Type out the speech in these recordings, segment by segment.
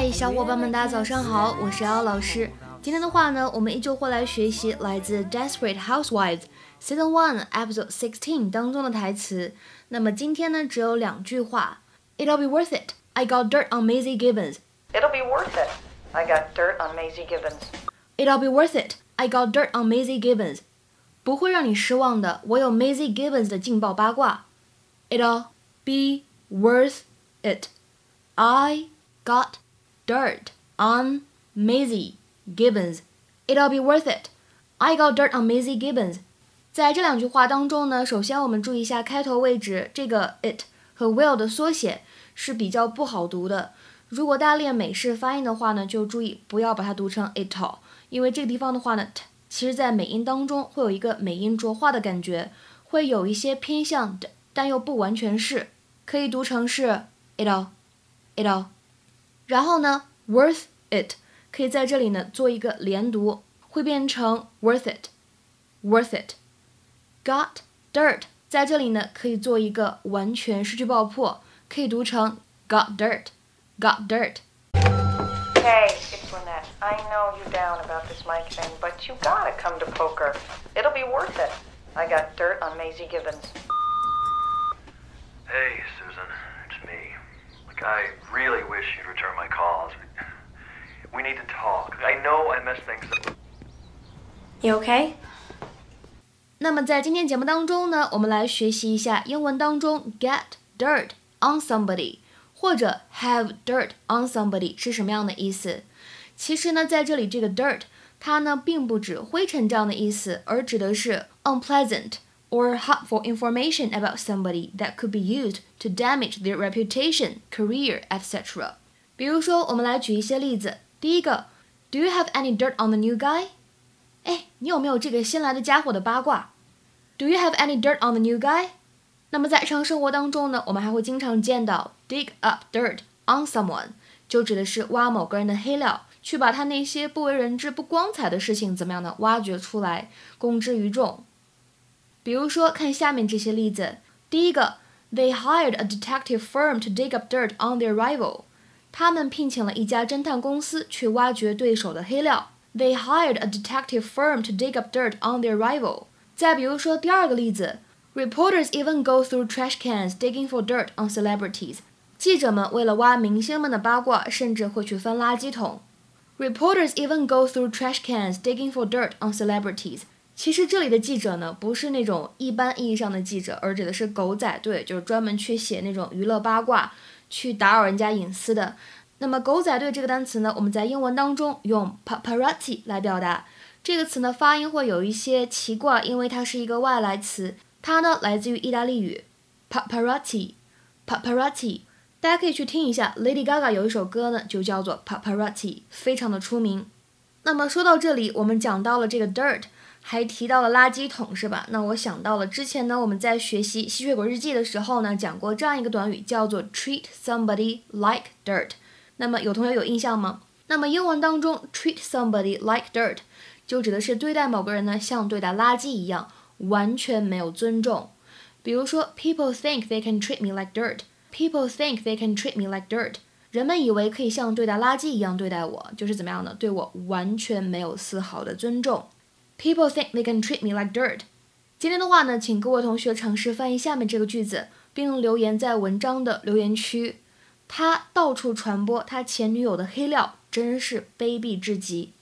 嗨，小伙伴们，大家早上好，我是姚老师。今天的话呢，我们依旧会来学习来自《Desperate Housewives》Season One Episode Sixteen 当中的台词。那么今天呢，只有两句话。It'll be worth it. I got dirt on Maisy Gibbons. It'll be worth it. I got dirt on Maisy Gibbons. It'll be worth it. I got dirt on Maisy Gibbons. 不会让你失望的，我有 Maisy Gibbons 的劲爆八卦。It'll be worth it. I got dirt on Maisie Gibbons. It'll be worth it. I got dirt on Maisie Gibbons. 在这两句话当中呢，首先我们注意一下开头位置，这个 it 和 will 的缩写是比较不好读的。如果大家练美式发音的话呢，就注意不要把它读成 it all，因为这个地方的话呢，t 其实在美音当中会有一个美音浊化的感觉，会有一些偏向的，但又不完全是，可以读成是 it all，it all。然后呢，worth it 可以在这里呢做一个连读，会变成 worth it，worth it。Got dirt 在这里呢可以做一个完全失去爆破，可以读成 got dirt，got dirt。Hey, it's Lynette. I know you're down about this Mike thing, but you gotta come to poker. It'll be worth it. I got dirt on Maisy Gibbons. Hey, Susan. I really wish you'd return my calls. We need to talk. I know I messed things up. You okay? 那么在今天节目当中呢，我们来学习一下英文当中 get dirt on somebody 或者 have dirt on somebody 是什么样的意思。其实呢，在这里这个 dirt 它呢并不指灰尘这样的意思，而指的是 unpleasant or harmful information about somebody that could be used to damage their reputation, career, etc. 比如说，我们来举一些例子。第一个，Do you have any dirt on the new guy？哎，你有没有这个新来的家伙的八卦？Do you have any dirt on the new guy？那么在日常生活当中呢，我们还会经常见到 dig up dirt on someone，就指的是挖某个人的黑料，去把他那些不为人知、不光彩的事情怎么样的挖掘出来，公之于众。 比如说，看下面这些例子。第一个，They hired a detective firm to dig up dirt on their rival。他们聘请了一家侦探公司去挖掘对手的黑料。They hired a detective firm to dig up dirt on their rival。再比如说第二个例子，Reporters even go through trash cans digging for dirt on celebrities。记者们为了挖明星们的八卦，甚至会去翻垃圾桶。Reporters even go through trash cans digging for dirt on celebrities。 其实这里的记者呢，不是那种一般意义上的记者，而指的是狗仔队，就是专门去写那种娱乐八卦，去打扰人家隐私的。那么“狗仔队”这个单词呢，我们在英文当中用 paparazzi 来表达。这个词呢，发音会有一些奇怪，因为它是一个外来词，它呢来自于意大利语 paparazzi，paparazzi。大家可以去听一下，Lady Gaga 有一首歌呢，就叫做 paparazzi，非常的出名。那么说到这里，我们讲到了这个 dirt，还提到了垃圾桶，是吧？那我想到了之前呢，我们在学习《吸血鬼日记》的时候呢，讲过这样一个短语，叫做 treat somebody like dirt。那么有同学有印象吗？那么英文当中 treat somebody like dirt 就指的是对待某个人呢像对待垃圾一样，完全没有尊重。比如说，People think they can treat me like dirt. People think they can treat me like dirt. 人们以为可以像对待垃圾一样对待我，就是怎么样呢？对我完全没有丝毫的尊重。People think they can treat me like dirt. 今天的话呢，请各位同学尝试翻译下面这个句子，并留言在文章的留言区。他到处传播他前女友的黑料，真是卑鄙至极。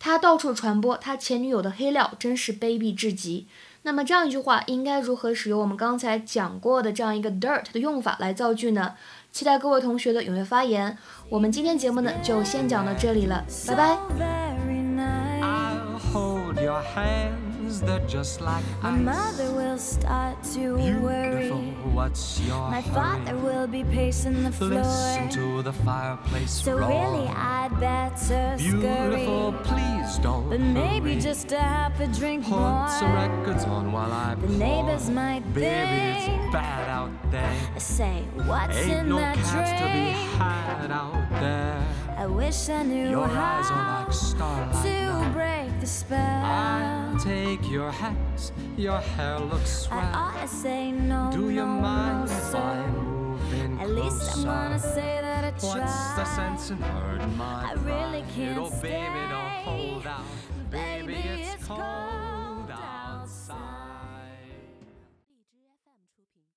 他到处传播他前女友的黑料，真是卑鄙至极。那么这样一句话应该如何使用我们刚才讲过的这样一个 dirt 的用法来造句呢？期待各位同学的踊跃发言。我们今天节目呢就先讲到这里了，拜拜。They're just like My ice. mother will start to worry. Beautiful, what's your My hurry? father will be pacing the floor. Listen to the fireplace So roar. really, I'd better Beautiful, scurry. please don't But maybe just to have a drink Put more. some records on while I The pour. neighbors might Baby, think it's bad out there. I say, what's Ain't in no that cats to be drink? had out there. I wish I knew Your eyes are how like starlight to now. break the spell. I'll take your hat, your hair looks I swell. ought to say no, Do you mind no, if sir. I move in At least I'm gonna say that I What's the sense in hurting my I really pride? can't Oh, baby, don't stay. hold out. Baby, Baby, it's it's cold